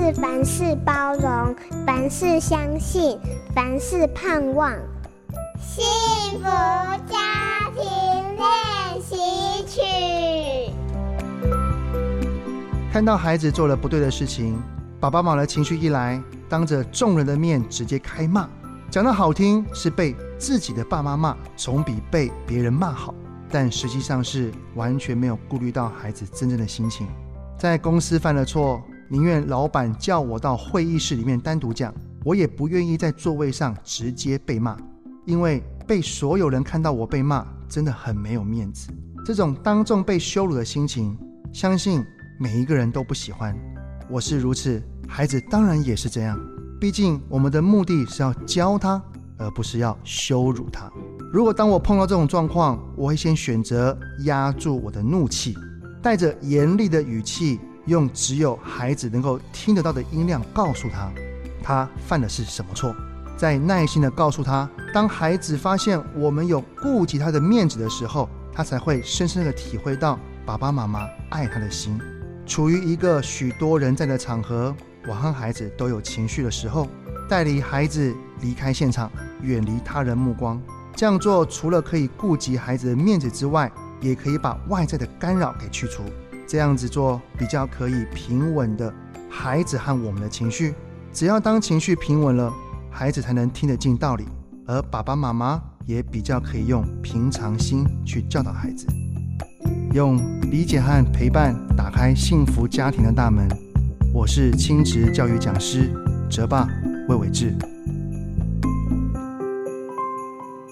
是凡事包容，凡事相信，凡事盼望。幸福家庭练习曲。看到孩子做了不对的事情，爸爸妈妈的情绪一来，当着众人的面直接开骂。讲得好听是被自己的爸妈骂，总比被别人骂好，但实际上是完全没有顾虑到孩子真正的心情。在公司犯了错。宁愿老板叫我到会议室里面单独讲，我也不愿意在座位上直接被骂，因为被所有人看到我被骂，真的很没有面子。这种当众被羞辱的心情，相信每一个人都不喜欢。我是如此，孩子当然也是这样。毕竟我们的目的是要教他，而不是要羞辱他。如果当我碰到这种状况，我会先选择压住我的怒气，带着严厉的语气。用只有孩子能够听得到的音量告诉他，他犯的是什么错，再耐心地告诉他，当孩子发现我们有顾及他的面子的时候，他才会深深地体会到爸爸妈妈爱他的心。处于一个许多人在的场合，我和孩子都有情绪的时候，带领孩子离开现场，远离他人目光。这样做除了可以顾及孩子的面子之外，也可以把外在的干扰给去除。这样子做比较可以平稳的孩子和我们的情绪。只要当情绪平稳了，孩子才能听得进道理，而爸爸妈妈也比较可以用平常心去教导孩子，用理解和陪伴打开幸福家庭的大门。我是亲职教育讲师泽爸魏伟志。